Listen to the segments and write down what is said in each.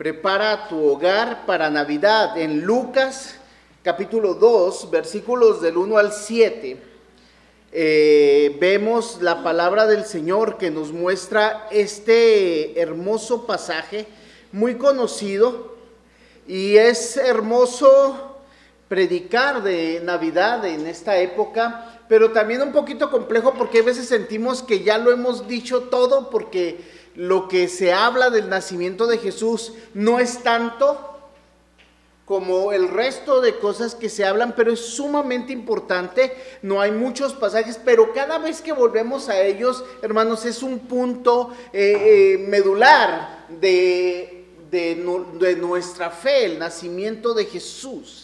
Prepara tu hogar para Navidad. En Lucas capítulo 2, versículos del 1 al 7, eh, vemos la palabra del Señor que nos muestra este hermoso pasaje, muy conocido, y es hermoso predicar de Navidad en esta época, pero también un poquito complejo porque a veces sentimos que ya lo hemos dicho todo porque lo que se habla del nacimiento de Jesús no es tanto como el resto de cosas que se hablan, pero es sumamente importante. No hay muchos pasajes, pero cada vez que volvemos a ellos, hermanos, es un punto eh, eh, medular de, de nuestra fe, el nacimiento de Jesús.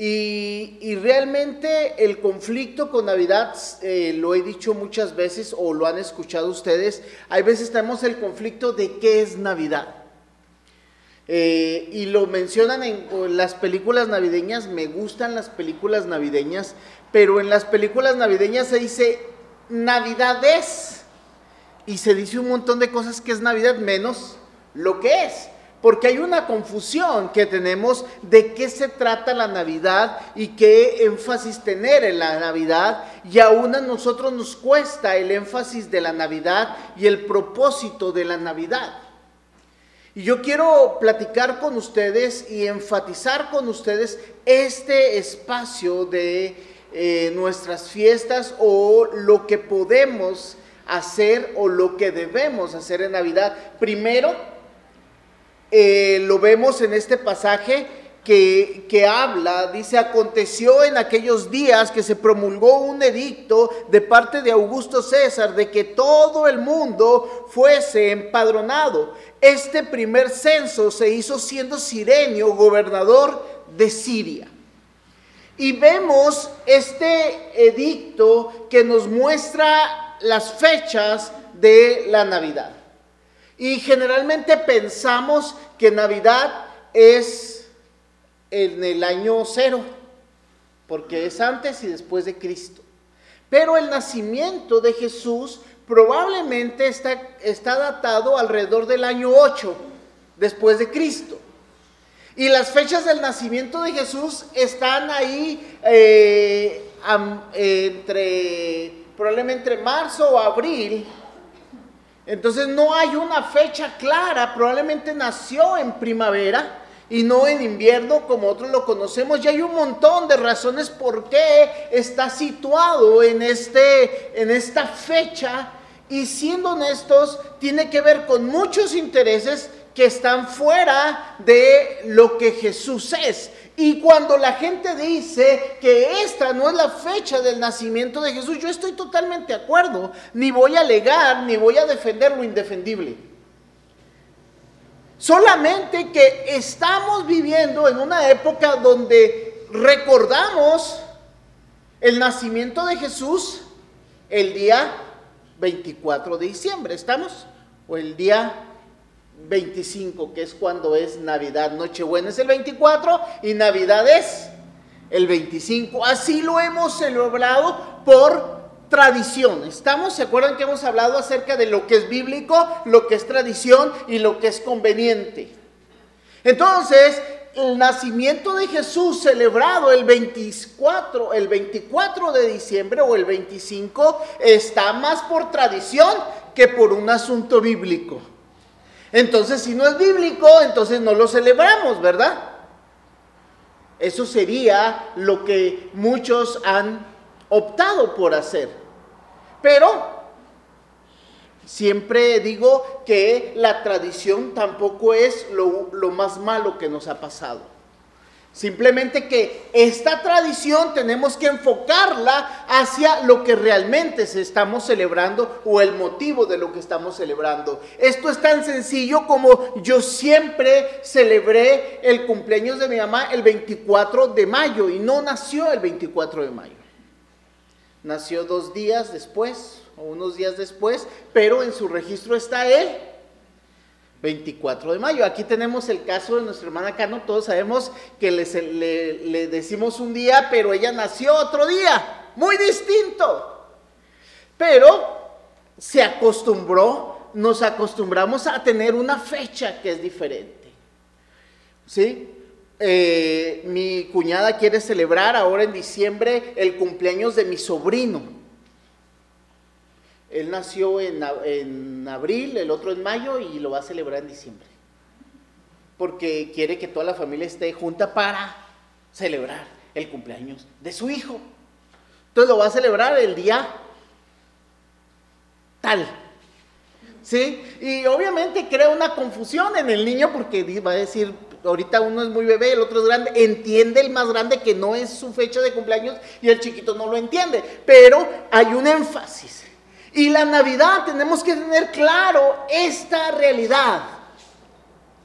Y, realmente el conflicto con Navidad, eh, lo he dicho muchas veces o lo han escuchado ustedes, hay veces tenemos el conflicto de qué es Navidad. Eh, y lo mencionan en las películas navideñas, me gustan las películas navideñas, pero en las películas navideñas se dice Navidad es, y se dice un montón de cosas que es Navidad menos lo que es. Porque hay una confusión que tenemos de qué se trata la Navidad y qué énfasis tener en la Navidad. Y aún a nosotros nos cuesta el énfasis de la Navidad y el propósito de la Navidad. Y yo quiero platicar con ustedes y enfatizar con ustedes este espacio de eh, nuestras fiestas o lo que podemos hacer o lo que debemos hacer en Navidad. Primero, eh, lo vemos en este pasaje que, que, habla, dice, aconteció en aquellos días que se promulgó un edicto de parte de Augusto César de que todo el mundo fuese empadronado. Este primer censo se hizo siendo Sirenio gobernador de Siria. Y vemos este edicto que nos muestra las fechas de la Navidad. Y generalmente pensamos que Navidad es en el año cero, porque es antes y después de Cristo. Pero el nacimiento de Jesús probablemente está, está datado alrededor del año 8 después de Cristo. Y las fechas del nacimiento de Jesús están ahí eh, entre, probablemente entre marzo o abril entonces no hay una fecha clara, probablemente nació en primavera y no en invierno como otros lo conocemos. Y hay un montón de razones por qué está situado en, este, en esta fecha. Y siendo honestos, tiene que ver con muchos intereses que están fuera de lo que Jesús es. Y cuando la gente dice que esta no es la fecha del nacimiento de Jesús, yo estoy totalmente de acuerdo. Ni voy a alegar, ni voy a defender lo indefendible. Solamente que estamos viviendo en una época donde recordamos el nacimiento de Jesús el día 24 de diciembre. ¿Estamos? O el día 25, que es cuando es Navidad. Nochebuena es el 24 y Navidad es el 25. Así lo hemos celebrado por tradición. ¿Estamos? ¿Se acuerdan que hemos hablado acerca de lo que es bíblico, lo que es tradición y lo que es conveniente? Entonces, el nacimiento de Jesús celebrado el 24, el 24 de diciembre o el 25 está más por tradición que por un asunto bíblico. Entonces, si no es bíblico, entonces no lo celebramos, ¿verdad? Eso sería lo que muchos han optado por hacer. Pero siempre digo que la tradición tampoco es lo, lo más malo que nos ha pasado. Simplemente que esta tradición tenemos que enfocarla hacia lo que realmente se estamos celebrando o el motivo de lo que estamos celebrando. Esto es tan sencillo como yo siempre celebré el cumpleaños de mi mamá el 24 de mayo y no nació el 24 de mayo. Nació dos días después o unos días después, pero en su registro está él 24 de mayo. Aquí tenemos el caso de nuestra hermana Cano. Todos sabemos que le, le, decimos un día, pero ella nació otro día, muy distinto. Pero se acostumbró, nos acostumbramos a tener una fecha que es diferente. ¿sí? Eh, mi cuñada quiere celebrar ahora en diciembre el cumpleaños de mi sobrino. Él nació en, en, abril, el otro en mayo y lo va a celebrar en diciembre. Porque quiere que toda la familia esté junta para celebrar el cumpleaños de su hijo. Entonces lo va a celebrar el día tal. ¿Sí? Y obviamente crea una confusión en el niño porque va a decir, ahorita uno es muy bebé, el otro es grande, entiende el más grande que no es su fecha de cumpleaños y el chiquito no lo entiende, pero hay un énfasis. Y la Navidad tenemos que tener claro esta realidad.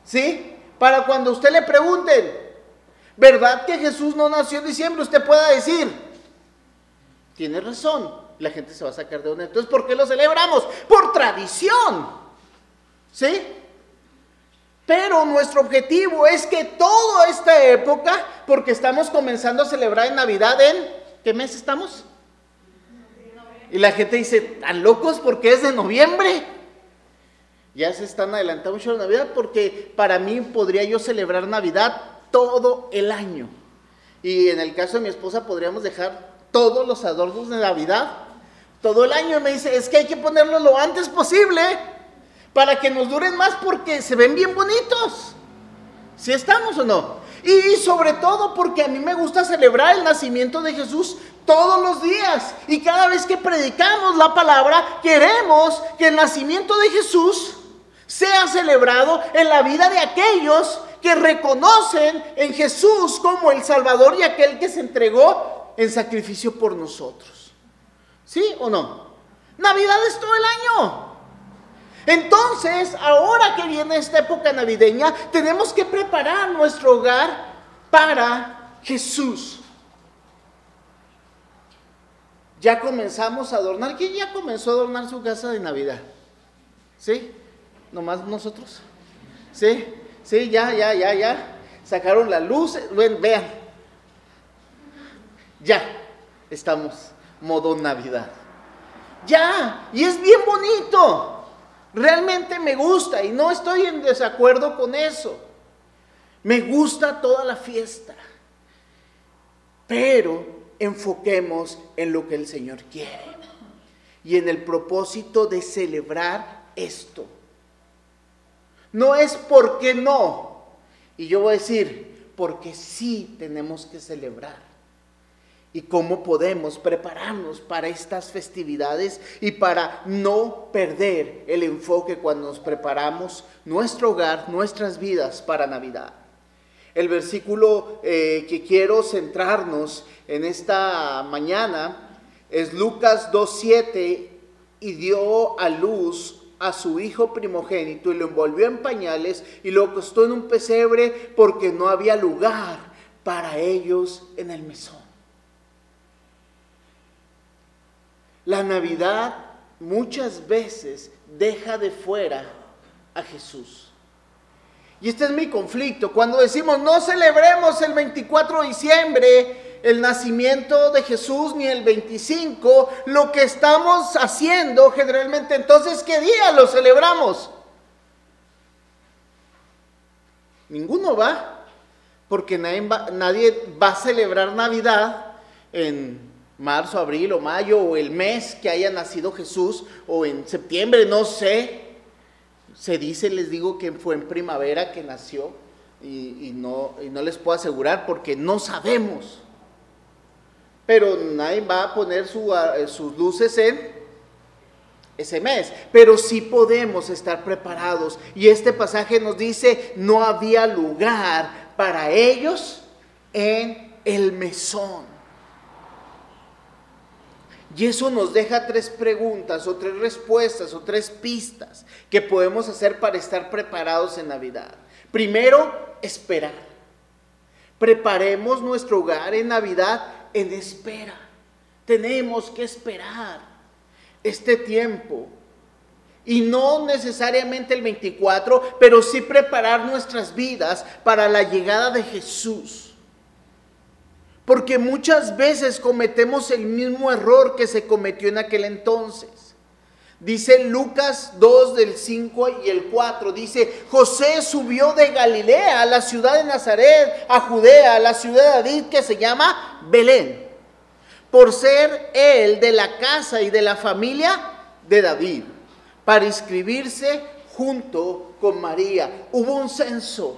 ¿Sí? Para cuando usted le pregunten, ¿verdad que Jesús no nació en diciembre? Usted pueda decir, tiene razón, la gente se va a sacar de onda. Entonces, ¿por qué lo celebramos? Por tradición. ¿Sí? Pero nuestro objetivo es que toda esta época, porque estamos comenzando a celebrar en Navidad en, ¿qué mes estamos? Y la gente dice, ¿tan locos porque es de noviembre? Ya se están adelantando mucho la Navidad porque para mí podría yo celebrar Navidad todo el año. Y en el caso de mi esposa podríamos dejar todos los adornos de Navidad todo el año. Y me dice, es que hay que ponerlo lo antes posible para que nos duren más porque se ven bien bonitos. ¿Si estamos o no? Y sobre todo porque a mí me gusta celebrar el nacimiento de Jesús todos los días. Y cada vez que predicamos la palabra, queremos que el nacimiento de Jesús sea celebrado en la vida de aquellos que reconocen en Jesús como el Salvador y aquel que se entregó en sacrificio por nosotros. ¿Sí o no? Navidad es todo el año. Entonces, ahora que viene esta época navideña, tenemos que preparar nuestro hogar para Jesús. Ya comenzamos a adornar. ¿Quién ya comenzó a adornar su casa de Navidad? ¿Sí? ¿Nomás nosotros? ¿Sí? Sí, ya, ya, ya, ya. Sacaron la luz. Ven, vean. Ya estamos modo Navidad. Ya, y es bien bonito. Realmente me gusta y no estoy en desacuerdo con eso. Me gusta toda la fiesta. Pero enfoquemos en lo que el Señor quiere y en el propósito de celebrar esto. No es porque no. Y yo voy a decir, porque sí tenemos que celebrar y cómo podemos prepararnos para estas festividades y para no perder el enfoque cuando nos preparamos nuestro hogar, nuestras vidas para Navidad. El versículo eh, que quiero centrarnos en esta mañana es Lucas 2.7 y dio a luz a su hijo primogénito y lo envolvió en pañales y lo acostó en un pesebre porque no había lugar para ellos en el mesón. La Navidad muchas veces deja de fuera a Jesús. Y este es mi conflicto. Cuando decimos no celebremos el 24 de diciembre el nacimiento de Jesús ni el 25, lo que estamos haciendo generalmente entonces, ¿qué día lo celebramos? Ninguno va, porque nadie va, a celebrar Navidad en marzo, abril o mayo, o el mes que haya nacido Jesús, o en septiembre, no sé. Se dice, les digo que fue en primavera que nació, y, no, les puedo asegurar porque no sabemos. Pero nadie va a poner sus luces en ese mes, pero sí podemos estar preparados. Y este pasaje nos dice, no había lugar para ellos en el mesón. Y eso nos deja tres preguntas o tres respuestas o tres pistas que podemos hacer para estar preparados en Navidad. Primero, esperar. Preparemos nuestro hogar en Navidad en espera. Tenemos que esperar este tiempo. Y no necesariamente el 24, pero sí preparar nuestras vidas para la llegada de Jesús. Porque muchas veces cometemos el mismo error que se cometió en aquel entonces. Dice Lucas 2 del 5 y el 4, dice, José subió de Galilea a la ciudad de Nazaret, a Judea, a la ciudad de David que se llama Belén, por ser él de la casa y de la familia de David, para inscribirse junto con María. Hubo un censo,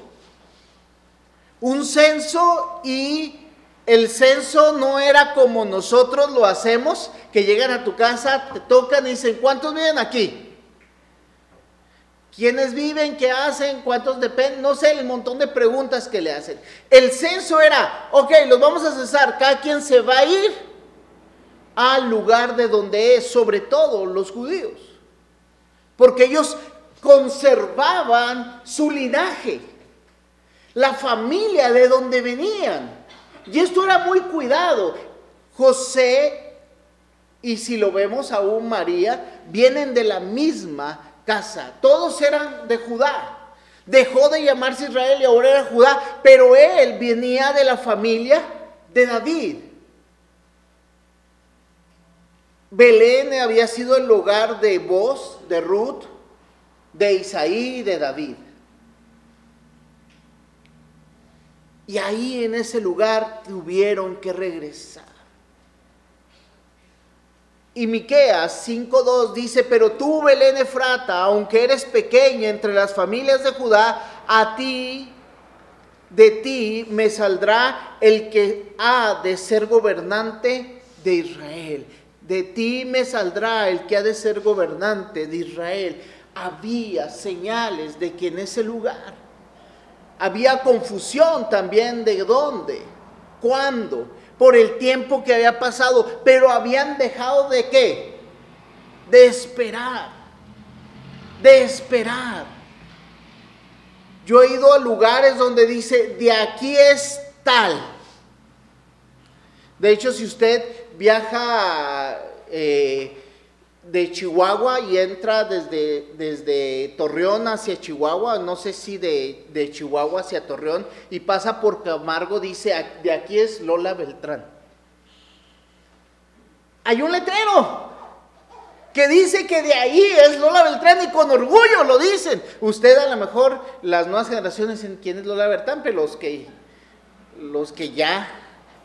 un censo y el censo no era como nosotros lo hacemos, que llegan a tu casa, te tocan y dicen, ¿cuántos viven aquí? ¿Quiénes viven? ¿Qué hacen? ¿Cuántos dependen? No sé, el montón de preguntas que le hacen. El censo era, ok, los vamos a cesar, cada quien se va a ir al lugar de donde es, sobre todo los judíos, porque ellos conservaban su linaje, la familia de donde venían. Y esto era muy cuidado. José, y si lo vemos aún María, vienen de la misma casa. Todos eran de Judá. Dejó de llamarse Israel y ahora era Judá, pero él venía de la familia de David. Belén había sido el hogar de Boz, de Ruth, de Isaí y de David. Y ahí en ese lugar tuvieron que regresar. Y Miqueas 5:2 dice, "Pero tú, Belén Efrata, aunque eres pequeña entre las familias de Judá, a ti de ti me saldrá el que ha de ser gobernante de Israel. De ti me saldrá el que ha de ser gobernante de Israel." Había señales de que en ese lugar había confusión también de dónde, cuándo, por el tiempo que había pasado, pero habían dejado de qué? De esperar, de esperar. Yo he ido a lugares donde dice, de aquí es tal. De hecho, si usted viaja eh, de Chihuahua y entra desde, desde Torreón hacia Chihuahua, no sé si de, de, Chihuahua hacia Torreón, y pasa por Camargo, dice, de aquí es Lola Beltrán. Hay un letrero que dice que de ahí es Lola Beltrán y con orgullo lo dicen. Usted a lo mejor, las nuevas generaciones en quién es Lola Beltrán, pero los que, los que ya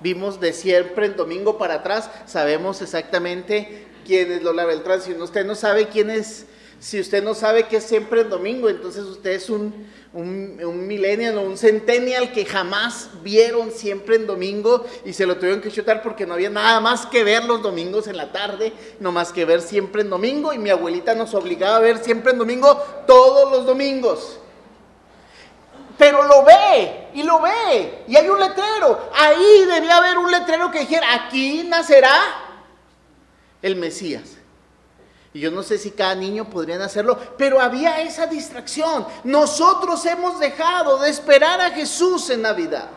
vimos de siempre en domingo para atrás, sabemos exactamente quién es Lola Beltrán. Si usted no sabe quién es, si usted no sabe que es siempre el domingo, entonces usted es un, un, un millennial o un centennial que jamás vieron siempre en domingo y se lo tuvieron que chutar porque no había nada más que ver los domingos en la tarde, no más que ver siempre en domingo y mi abuelita nos obligaba a ver siempre en domingo todos los domingos. Pero lo ve y lo ve y hay un letrero. Ahí debía haber un letrero que dijera, aquí nacerá el Mesías. Y yo no sé si cada niño podrían hacerlo, pero había esa distracción. Nosotros hemos dejado de esperar a Jesús en Navidad.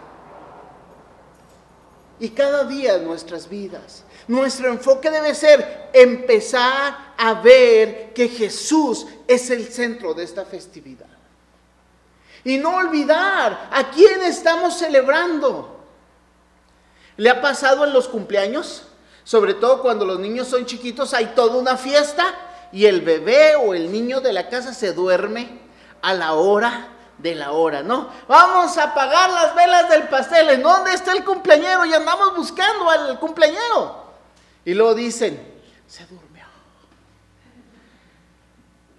Y cada día en nuestras vidas, nuestro enfoque debe ser empezar a ver que Jesús es el centro de esta festividad. Y no olvidar a quién estamos celebrando. ¿Le ha pasado en los cumpleaños? Sobre todo cuando los niños son chiquitos, hay toda una fiesta y el bebé o el niño de la casa se duerme a la hora de la hora, ¿no? Vamos a apagar las velas del pastel. ¿En dónde está el cumpleañero? Y andamos buscando al cumpleañero. Y luego dicen, se durmió.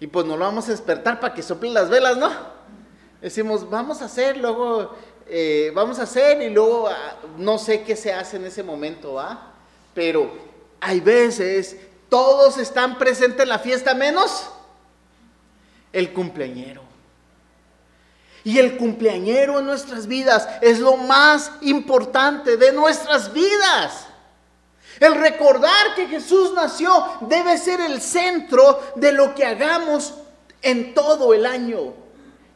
Y pues no lo vamos a despertar para que soplen las velas, ¿no? Decimos, vamos a hacer, luego eh, vamos a hacer y luego ah, no sé qué se hace en ese momento, ¿ah? Pero hay veces todos están presentes en la fiesta menos el cumpleañero. Y el cumpleañero en nuestras vidas es lo más importante de nuestras vidas. El recordar que Jesús nació debe ser el centro de lo que hagamos en todo el año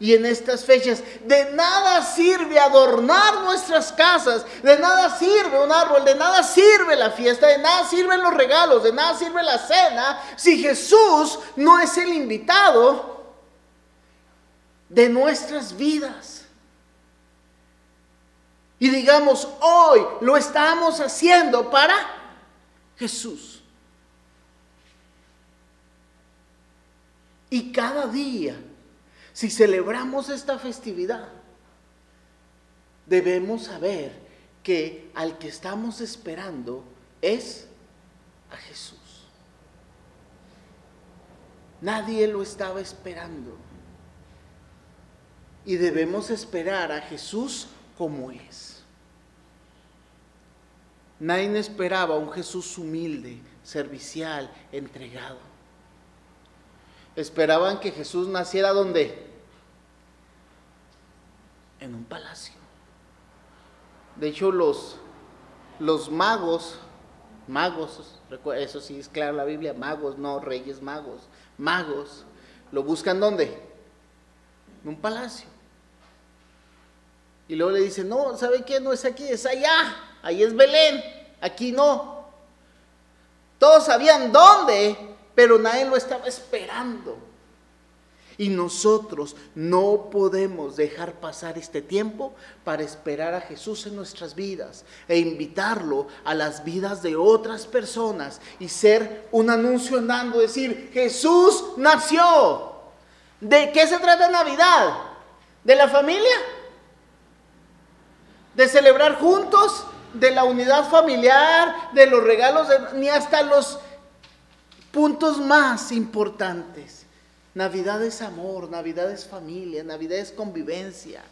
y en estas fechas. De nada sirve adornar nuestras casas, de nada sirve un árbol, de nada sirve la fiesta, de nada sirven los regalos, de nada sirve la cena, si Jesús no es el invitado de nuestras vidas. Y digamos, hoy lo estamos haciendo para Jesús. Y cada día, si celebramos esta festividad, debemos saber que al que estamos esperando es a Jesús. Nadie lo estaba esperando. Y debemos esperar a Jesús como es. Nadie esperaba un Jesús humilde, servicial, entregado. Esperaban que Jesús naciera donde? En un palacio. De hecho, los, los magos, magos, eso sí es claro la Biblia, magos, no reyes magos, magos, lo buscan ¿dónde? En un palacio. Y luego le dicen, no, ¿sabe qué? No es aquí, es allá, ahí es Belén, aquí no. Todos sabían dónde, pero nadie lo estaba esperando. Y nosotros no podemos dejar pasar este tiempo para esperar a Jesús en nuestras vidas e invitarlo a las vidas de otras personas y ser un anuncio andando, decir, Jesús nació. ¿De qué se trata Navidad? ¿De la familia? ¿De celebrar juntos? ¿De la unidad familiar? ¿De los regalos? ni hasta los puntos más importantes Navidad es amor, Navidad es familia, Navidad es convivencia.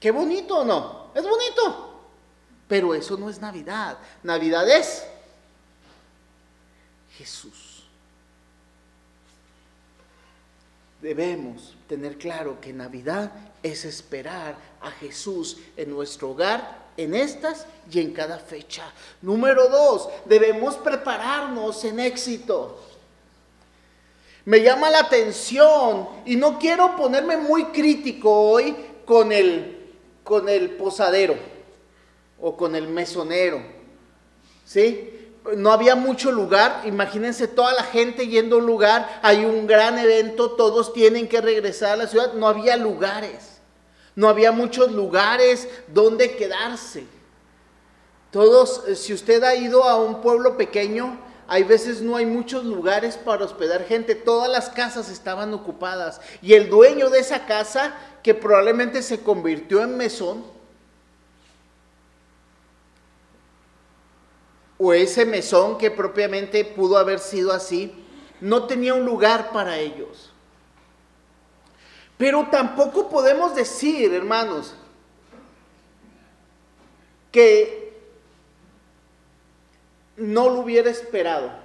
Qué bonito o no, es bonito. Pero eso no es Navidad. Navidad es Jesús. Debemos tener claro que Navidad es esperar a Jesús en nuestro hogar, en estas y en cada fecha. Número dos, debemos prepararnos en éxito. Me llama la atención y no quiero ponerme muy crítico hoy con el, con el posadero o con el mesonero. ¿Sí? No había mucho lugar, imagínense toda la gente yendo a un lugar, hay un gran evento, todos tienen que regresar a la ciudad, no había lugares, no había muchos lugares donde quedarse. Todos, si usted ha ido a un pueblo pequeño, hay veces no hay muchos lugares para hospedar gente, todas las casas estaban ocupadas y el dueño de esa casa, que probablemente se convirtió en mesón, o ese mesón que propiamente pudo haber sido así, no tenía un lugar para ellos. Pero tampoco podemos decir, hermanos, que no lo hubiera esperado.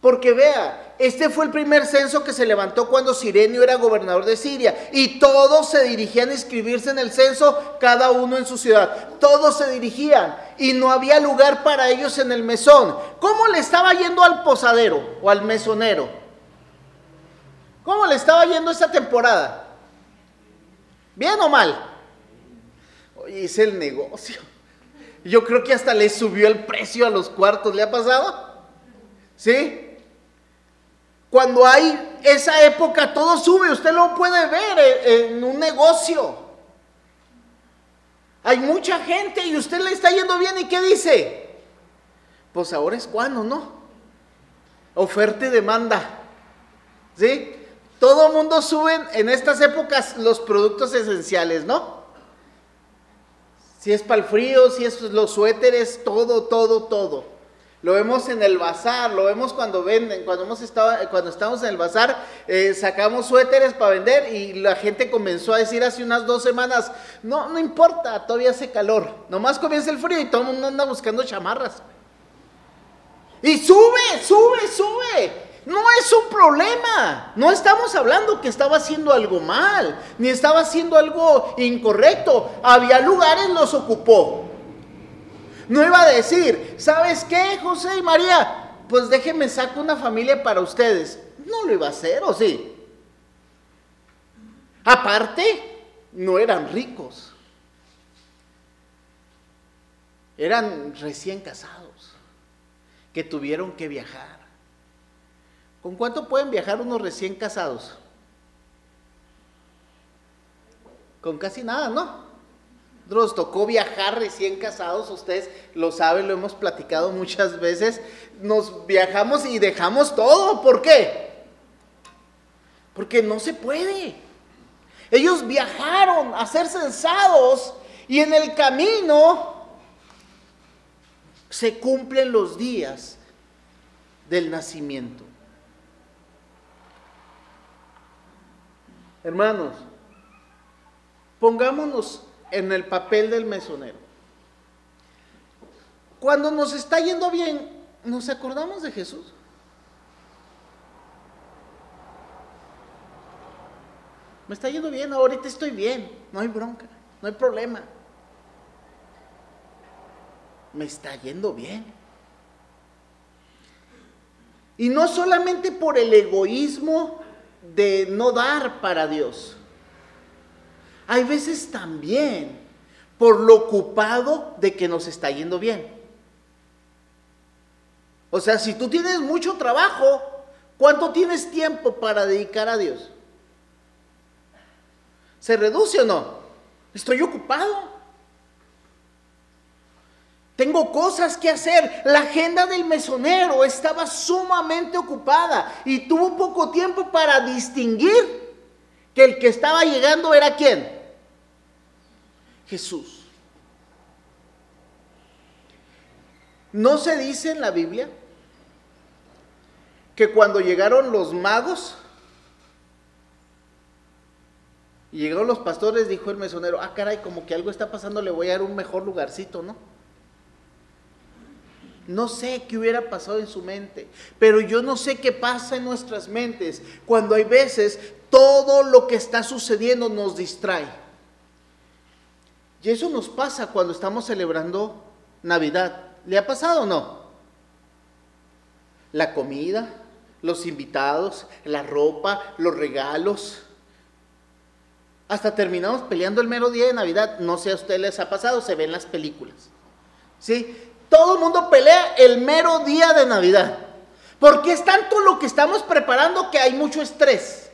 Porque vea, este fue el primer censo que se levantó cuando Sirenio era gobernador de Siria y todos se dirigían a inscribirse en el censo, cada uno en su ciudad. Todos se dirigían y no había lugar para ellos en el mesón. ¿Cómo le estaba yendo al posadero o al mesonero? ¿Cómo le estaba yendo esta temporada? ¿Bien o mal? Oye, es el negocio. Yo creo que hasta le subió el precio a los cuartos. ¿Le ha pasado? ¿Sí? Cuando hay esa época, todo sube. Usted lo puede ver en un negocio. Hay mucha gente y usted le está yendo bien. ¿Y qué dice? Pues ahora es cuando, ¿no? Oferta y demanda. ¿Sí? Todo mundo sube en estas épocas los productos esenciales, ¿no? Si es para el frío, si es los suéteres, todo, todo, todo. Lo vemos en el bazar, lo vemos cuando venden, cuando, hemos estado, cuando estamos en el bazar, eh, sacamos suéteres para vender y la gente comenzó a decir hace unas dos semanas, no, no importa, todavía hace calor, nomás comienza el frío y todo el mundo anda buscando chamarras. Y sube, sube, sube. No es un problema. No estamos hablando que estaba haciendo algo mal, ni estaba haciendo algo incorrecto. Había lugares, los ocupó. No iba a decir, ¿sabes qué, José y María? Pues déjenme sacar una familia para ustedes. No lo iba a hacer, ¿o sí? Aparte, no eran ricos. Eran recién casados, que tuvieron que viajar. ¿Con cuánto pueden viajar unos recién casados? Con casi nada, ¿no? Nos tocó viajar recién casados, ustedes lo saben, lo hemos platicado muchas veces. Nos viajamos y dejamos todo, ¿por qué? Porque no se puede. Ellos viajaron a ser censados y en el camino se cumplen los días del nacimiento. Hermanos, pongámonos en el papel del mesonero. Cuando nos está yendo bien, ¿nos acordamos de Jesús? Me está yendo bien, ahorita estoy bien, no hay bronca, no hay problema. Me está yendo bien. Y no solamente por el egoísmo de no dar para Dios. Hay veces también por lo ocupado de que nos está yendo bien. O sea, si tú tienes mucho trabajo, ¿cuánto tienes tiempo para dedicar a Dios? ¿Se reduce o no? Estoy ocupado. Tengo cosas que hacer. La agenda del mesonero estaba sumamente ocupada y tuvo poco tiempo para distinguir que el que estaba llegando era quién. Jesús. ¿No se dice en la Biblia que cuando llegaron los magos, Y llegaron los pastores, dijo el mesonero, ah, caray, como que algo está pasando, le voy a dar un mejor lugarcito, ¿no? No sé qué hubiera pasado en su mente, pero yo no sé qué pasa en nuestras mentes cuando hay veces todo lo que está sucediendo nos distrae. Y eso nos pasa cuando estamos celebrando Navidad. ¿Le ha pasado o no? La comida, los invitados, la ropa, los regalos hasta terminamos peleando el mero día de Navidad. No sé a ustedes les ha pasado, se ven las películas. ¿Sí? Todo el mundo pelea el mero día de Navidad. Porque es tanto lo que estamos preparando que hay mucho estrés.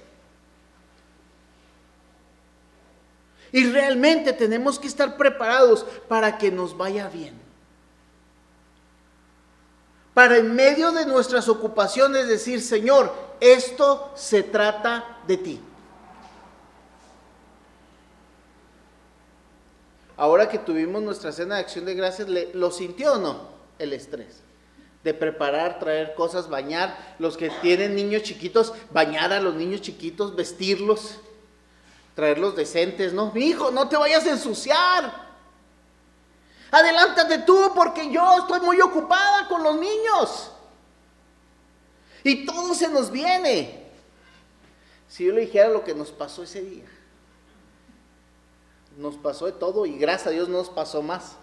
Y realmente tenemos que estar preparados para que nos vaya bien. Para en medio de nuestras ocupaciones decir, Señor, esto se trata de ti. Ahora que tuvimos nuestra cena de acción de gracias, ¿lo sintió o no el estrés? De preparar, traer cosas, bañar, los que tienen niños chiquitos, bañar a los niños chiquitos, vestirlos, traerlos decentes, ¿no? Mi hijo, no te vayas a ensuciar. Adelántate tú porque yo estoy muy ocupada con los niños. Y todo se nos viene. Si yo le dijera lo que nos pasó ese día nos pasó de todo y gracias a Dios no nos pasó más.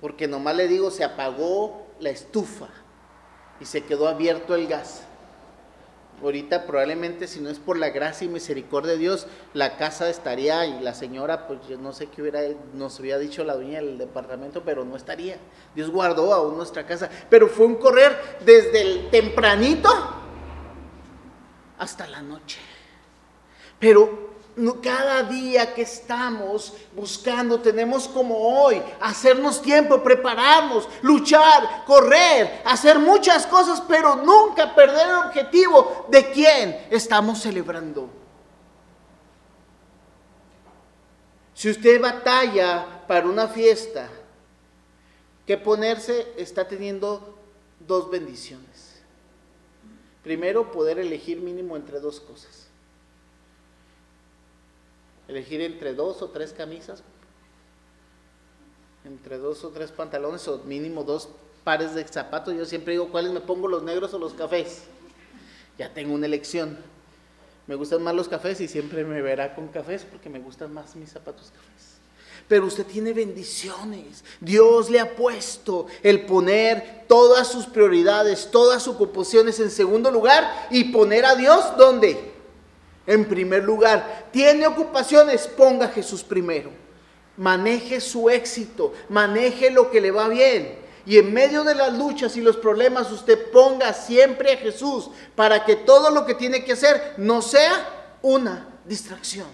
Porque nomás le digo, se apagó la estufa y se quedó abierto el gas. Ahorita probablemente si no es por la gracia y misericordia de Dios, la casa estaría y la señora, pues yo no sé qué hubiera, nos había dicho la dueña del departamento, pero no estaría. Dios guardó aún nuestra casa. Pero fue un correr desde el tempranito hasta la noche. Pero cada día que estamos buscando, tenemos como hoy, hacernos tiempo, prepararnos, luchar, correr, hacer muchas cosas, pero nunca perder el objetivo de quién estamos celebrando. Si usted batalla para una fiesta, que ponerse está teniendo dos bendiciones. Primero, poder elegir mínimo entre dos cosas elegir entre dos o tres camisas, entre dos o tres pantalones o mínimo dos pares de zapatos. Yo siempre digo, ¿cuáles me pongo, los negros o los cafés? Ya tengo una elección. Me gustan más los cafés y siempre me verá con cafés porque me gustan más mis zapatos cafés. Pero usted tiene bendiciones. Dios le ha puesto el poner todas sus prioridades, todas sus ocupaciones en segundo lugar y poner a Dios ¿dónde? En primer lugar. Tiene ocupaciones, ponga a Jesús primero. Maneje su éxito, maneje lo que le va bien. Y en medio de las luchas y los problemas usted ponga siempre a Jesús para que todo lo que tiene que hacer no sea una distracción.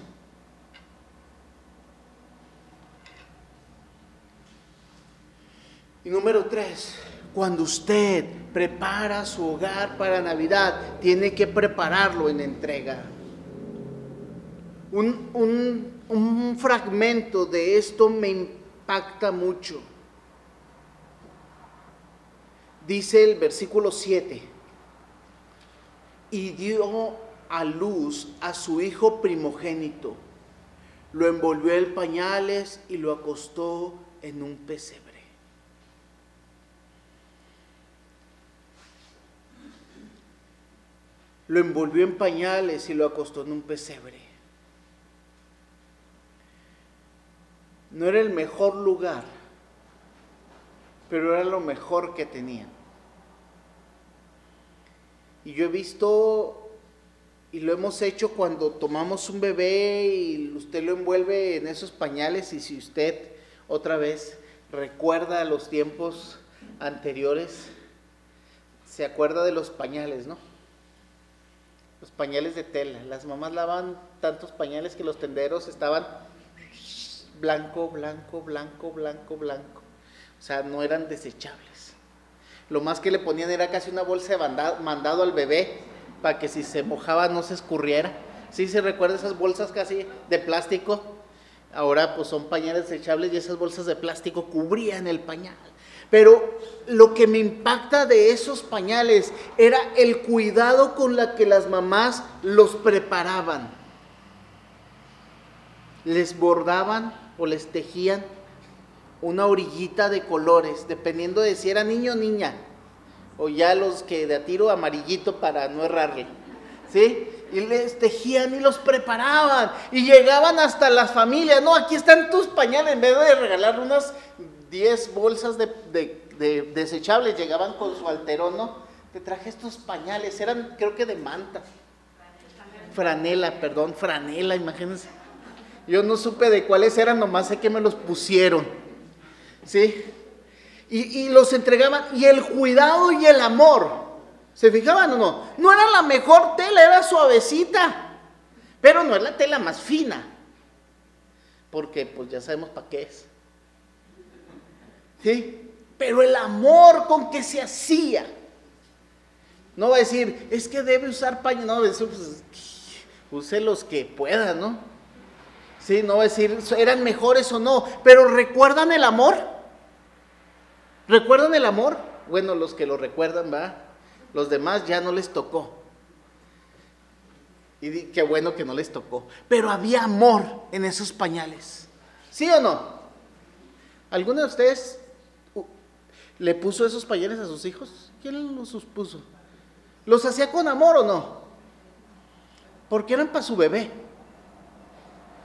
Y número tres, cuando usted prepara su hogar para Navidad, tiene que prepararlo en entrega. Un, un fragmento de esto me impacta mucho. Dice el versículo 7, y dio a luz a su hijo primogénito, lo envolvió en pañales y lo acostó en un pesebre. Lo envolvió en pañales y lo acostó en un pesebre. No era el mejor lugar, pero era lo mejor que tenían. Y yo he visto, y lo hemos hecho cuando tomamos un bebé y usted lo envuelve en esos pañales y si usted otra vez recuerda los tiempos anteriores, se acuerda de los pañales, ¿no? Los pañales de tela. Las mamás lavan tantos pañales que los tenderos estaban blanco, blanco, blanco, blanco, blanco. O sea, no eran desechables. Lo más que le ponían era casi una bolsa de mandado al bebé para que si se mojaba no se escurriera. ¿Sí se recuerda esas bolsas casi de plástico? Ahora pues son pañales desechables y esas bolsas de plástico cubrían el pañal. Pero lo que me impacta de esos pañales era el cuidado con la que las mamás los preparaban. Les bordaban o les tejían una orillita de colores, dependiendo de si era niño o niña, o ya los que de a tiro amarillito para no errarle. ¿Sí? Y les tejían y los preparaban y llegaban hasta las familias. No, aquí están tus pañales. En vez de regalar unas 10 bolsas de, desechables, llegaban con su alterono. Te traje estos pañales, eran creo que de manta. Franela, perdón, franela, imagínense. Yo no supe de cuáles eran, nomás sé que me los pusieron. ¿Sí? Y, y, los entregaban. Y el cuidado y el amor. ¿Se fijaban o no? No era la mejor tela, era suavecita. Pero no es la tela más fina. Porque pues ya sabemos para qué es. ¿Sí? Pero el amor con que se hacía. No va a decir, es que debe usar paño. No, va a pues, use los que pueda, ¿no? Sí, no decir eran mejores o no, pero ¿recuerdan el amor? ¿Recuerdan el amor? Bueno, los que lo recuerdan, va. Los demás ya no les tocó. Y qué bueno que no les tocó. Pero había amor en esos pañales. ¿Sí o no? ¿Alguno de ustedes le puso esos pañales a sus hijos? ¿Quién los puso? ¿Los hacía con amor o no? Porque eran para su bebé.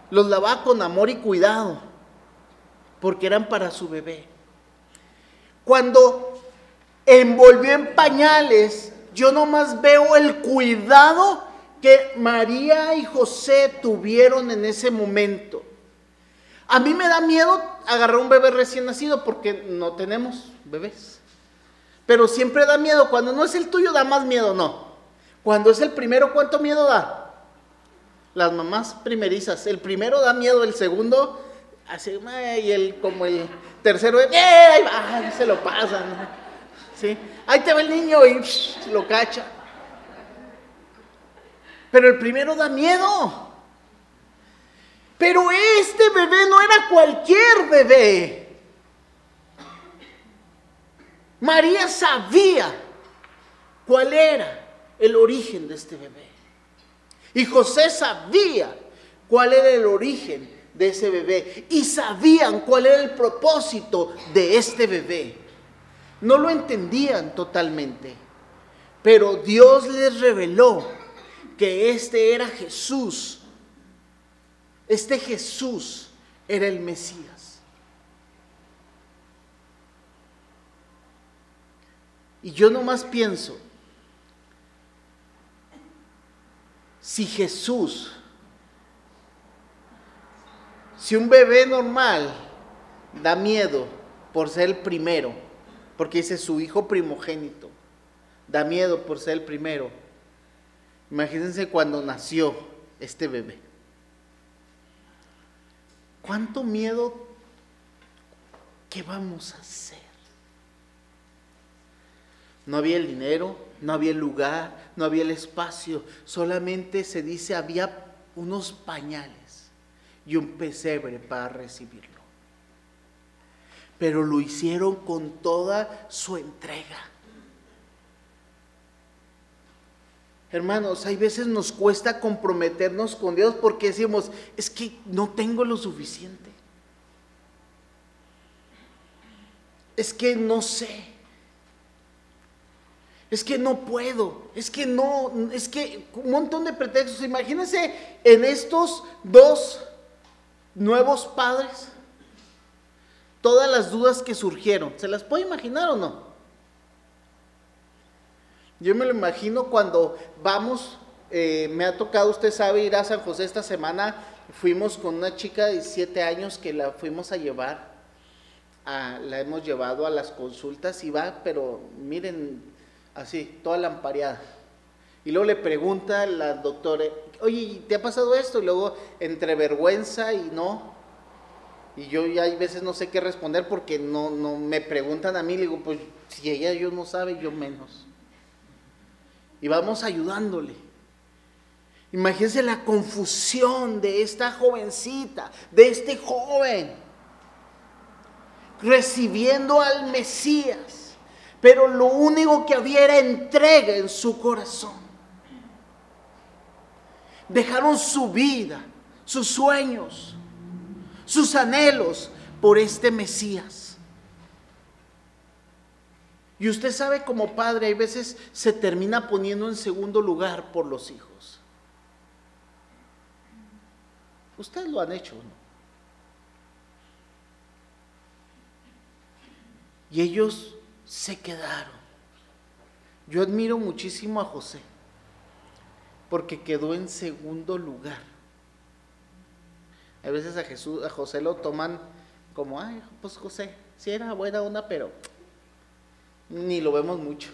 Los lavaba con amor y cuidado, porque eran para su bebé. Cuando envolvió en pañales, yo nomás veo el cuidado que María y José tuvieron en ese momento. A mí me da miedo agarrar un bebé recién nacido porque no tenemos bebés. Pero siempre da miedo. Cuando no es el tuyo da más miedo, no. Cuando es el primero, ¿cuánto miedo da? Las mamás primerizas. El primero da miedo, el segundo, así, y el, como el tercero, ¡eh! se lo pasan. ¿sí? Ahí te va el niño y lo cacha. Pero el primero da miedo. Pero este bebé no era cualquier bebé. María sabía cuál era el origen de este bebé. Y José sabía cuál era el origen de ese bebé y sabían cuál era el propósito de este bebé. No lo entendían totalmente, pero Dios les reveló que este era Jesús. Este Jesús era el Mesías. Y yo nomás pienso, si Jesús, si un bebé normal da miedo por ser el primero, porque dice su hijo primogénito, da miedo por ser el primero, imagínense cuando nació este bebé. ¿Cuánto miedo? ¿Qué vamos a hacer? No había el dinero, no había lugar, no había el espacio, solamente se dice había unos pañales y un pesebre para recibirlo. Pero lo hicieron con toda su entrega. Hermanos, hay veces nos cuesta comprometernos con Dios porque decimos, es que no tengo lo suficiente. Es que no sé. Es que no puedo. Es que no, es que un montón de pretextos. Imagínense en estos dos nuevos padres todas las dudas que surgieron. ¿Se las puede imaginar o no? Yo me lo imagino cuando vamos, eh, me ha tocado, usted sabe, ir a San José esta semana. Fuimos con una chica de 17 años que la fuimos a llevar, la hemos llevado a las consultas y va, pero miren, así, toda lampareada. Y luego le pregunta la doctora, oye, ¿te ha pasado esto? Y luego, entre vergüenza y no, y yo ya hay veces no sé qué responder porque no, no me preguntan a mí, le digo, pues si ella yo no sabe, yo menos y vamos ayudándole. Imagínense la confusión de esta jovencita, de este joven, recibiendo al Mesías, pero lo único que había era entrega en su corazón. Dejaron su vida, sus sueños, sus anhelos por este Mesías. Y usted sabe como padre, hay veces se termina poniendo en segundo lugar por los hijos. Ustedes lo han hecho, ¿no? Y ellos se quedaron. Yo admiro muchísimo a José, porque quedó en segundo lugar. A veces a Jesús, a José lo toman como, ay, pues José, sí era buena onda, pero ni lo vemos mucho.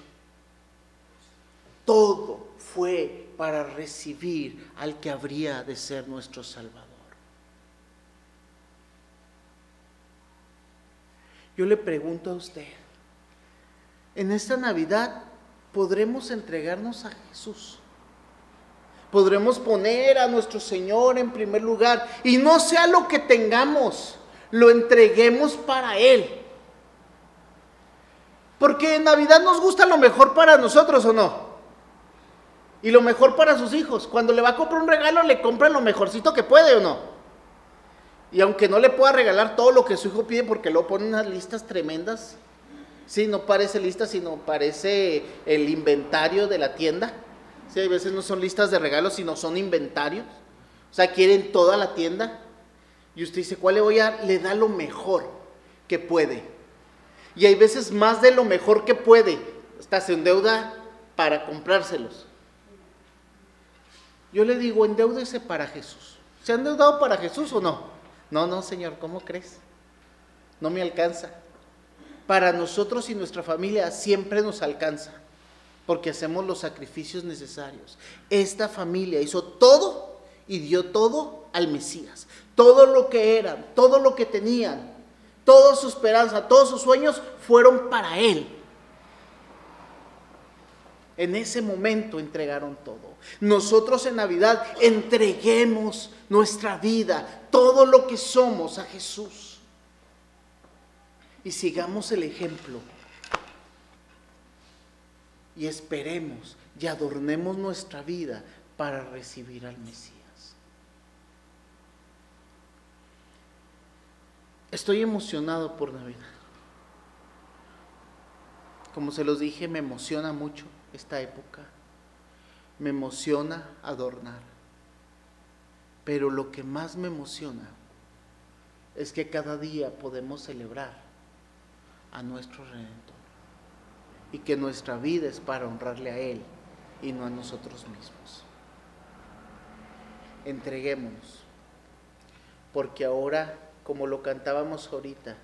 Todo fue para recibir al que habría de ser nuestro Salvador. Yo le pregunto a usted, en esta Navidad podremos entregarnos a Jesús. Podremos poner a nuestro Señor en primer lugar y no sea lo que tengamos, lo entreguemos para Él. Porque en Navidad nos gusta lo mejor para nosotros o no. Y lo mejor para sus hijos. Cuando le va a comprar un regalo, le compra lo mejorcito que puede o no. Y aunque no le pueda regalar todo lo que su hijo pide, porque lo pone unas listas tremendas. Sí, no parece lista, sino parece el inventario de la tienda. Sí, a veces no son listas de regalos, sino son inventarios. O sea, quieren toda la tienda. Y usted dice, ¿cuál le voy a? Le da lo mejor que puede. Y hay veces más de lo mejor que puede. Hasta se endeuda para comprárselos. Yo le digo, endeúdese para Jesús. ¿Se ha endeudado para Jesús o no? No, no, Señor, ¿cómo crees? No me alcanza. Para nosotros y nuestra familia siempre nos alcanza, porque hacemos los sacrificios necesarios. Esta familia hizo todo y dio todo al Mesías. Todo lo que eran, todo lo que tenían, Toda su esperanza, todos sus sueños fueron para Él. En ese momento entregaron todo. Nosotros en Navidad entreguemos nuestra vida, todo lo que somos a Jesús. Y sigamos el ejemplo. Y esperemos y adornemos nuestra vida para recibir al Mesías. Estoy emocionado por Navidad. Como se los dije, me emociona mucho esta época. Me emociona adornar. Pero lo que más me emociona es que cada día podemos celebrar a nuestro Redentor. Y que nuestra vida es para honrarle a Él y no a nosotros mismos. Entreguémonos. Porque ahora como lo cantábamos ahorita,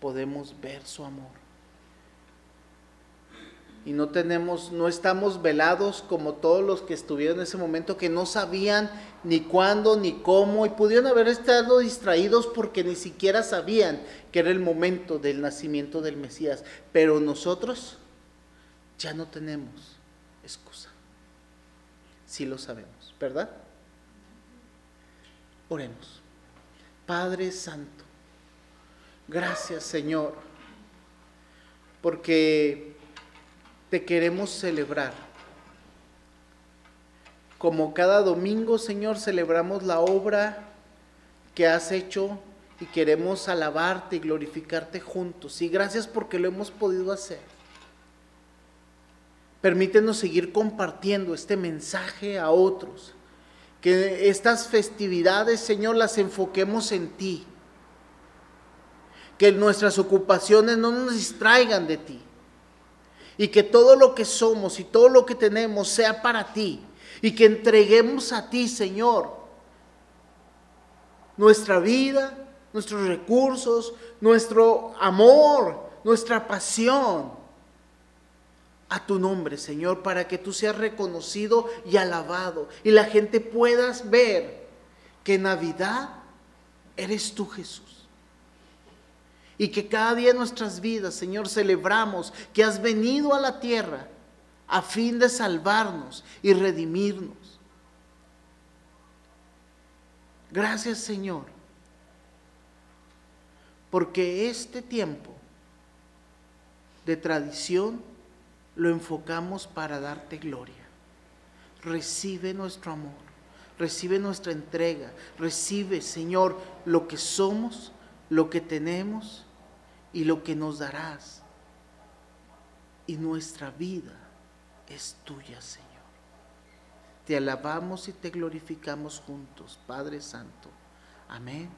podemos ver su amor. Y no tenemos, no estamos velados como todos los que estuvieron en ese momento que no sabían ni cuándo ni cómo y pudieron haber estado distraídos porque ni siquiera sabían que era el momento del nacimiento del Mesías. Pero nosotros ya no tenemos excusa. Sí lo sabemos, ¿verdad? Oremos. Padre Santo, gracias Señor, porque te queremos celebrar. Como cada domingo, Señor, celebramos la obra que has hecho y queremos alabarte y glorificarte juntos. Y gracias porque lo hemos podido hacer. Permítenos seguir compartiendo este mensaje a otros. Que estas festividades, Señor, las enfoquemos en ti. Que nuestras ocupaciones no nos distraigan de ti. Y que todo lo que somos y todo lo que tenemos sea para ti. Y que entreguemos a ti, Señor, nuestra vida, nuestros recursos, nuestro amor, nuestra pasión a tu nombre, Señor, para que tú seas reconocido y alabado y la gente pueda ver que Navidad eres tú, Jesús. Y que cada día en nuestras vidas, Señor, celebramos que has venido a la tierra a fin de salvarnos y redimirnos. Gracias, Señor, porque este tiempo de tradición lo enfocamos para darte gloria. Recibe nuestro amor, recibe nuestra entrega, recibe, Señor, lo que somos, lo que tenemos y lo que nos darás. Y nuestra vida es tuya, Señor. Te alabamos y te glorificamos juntos, Padre Santo. Amén.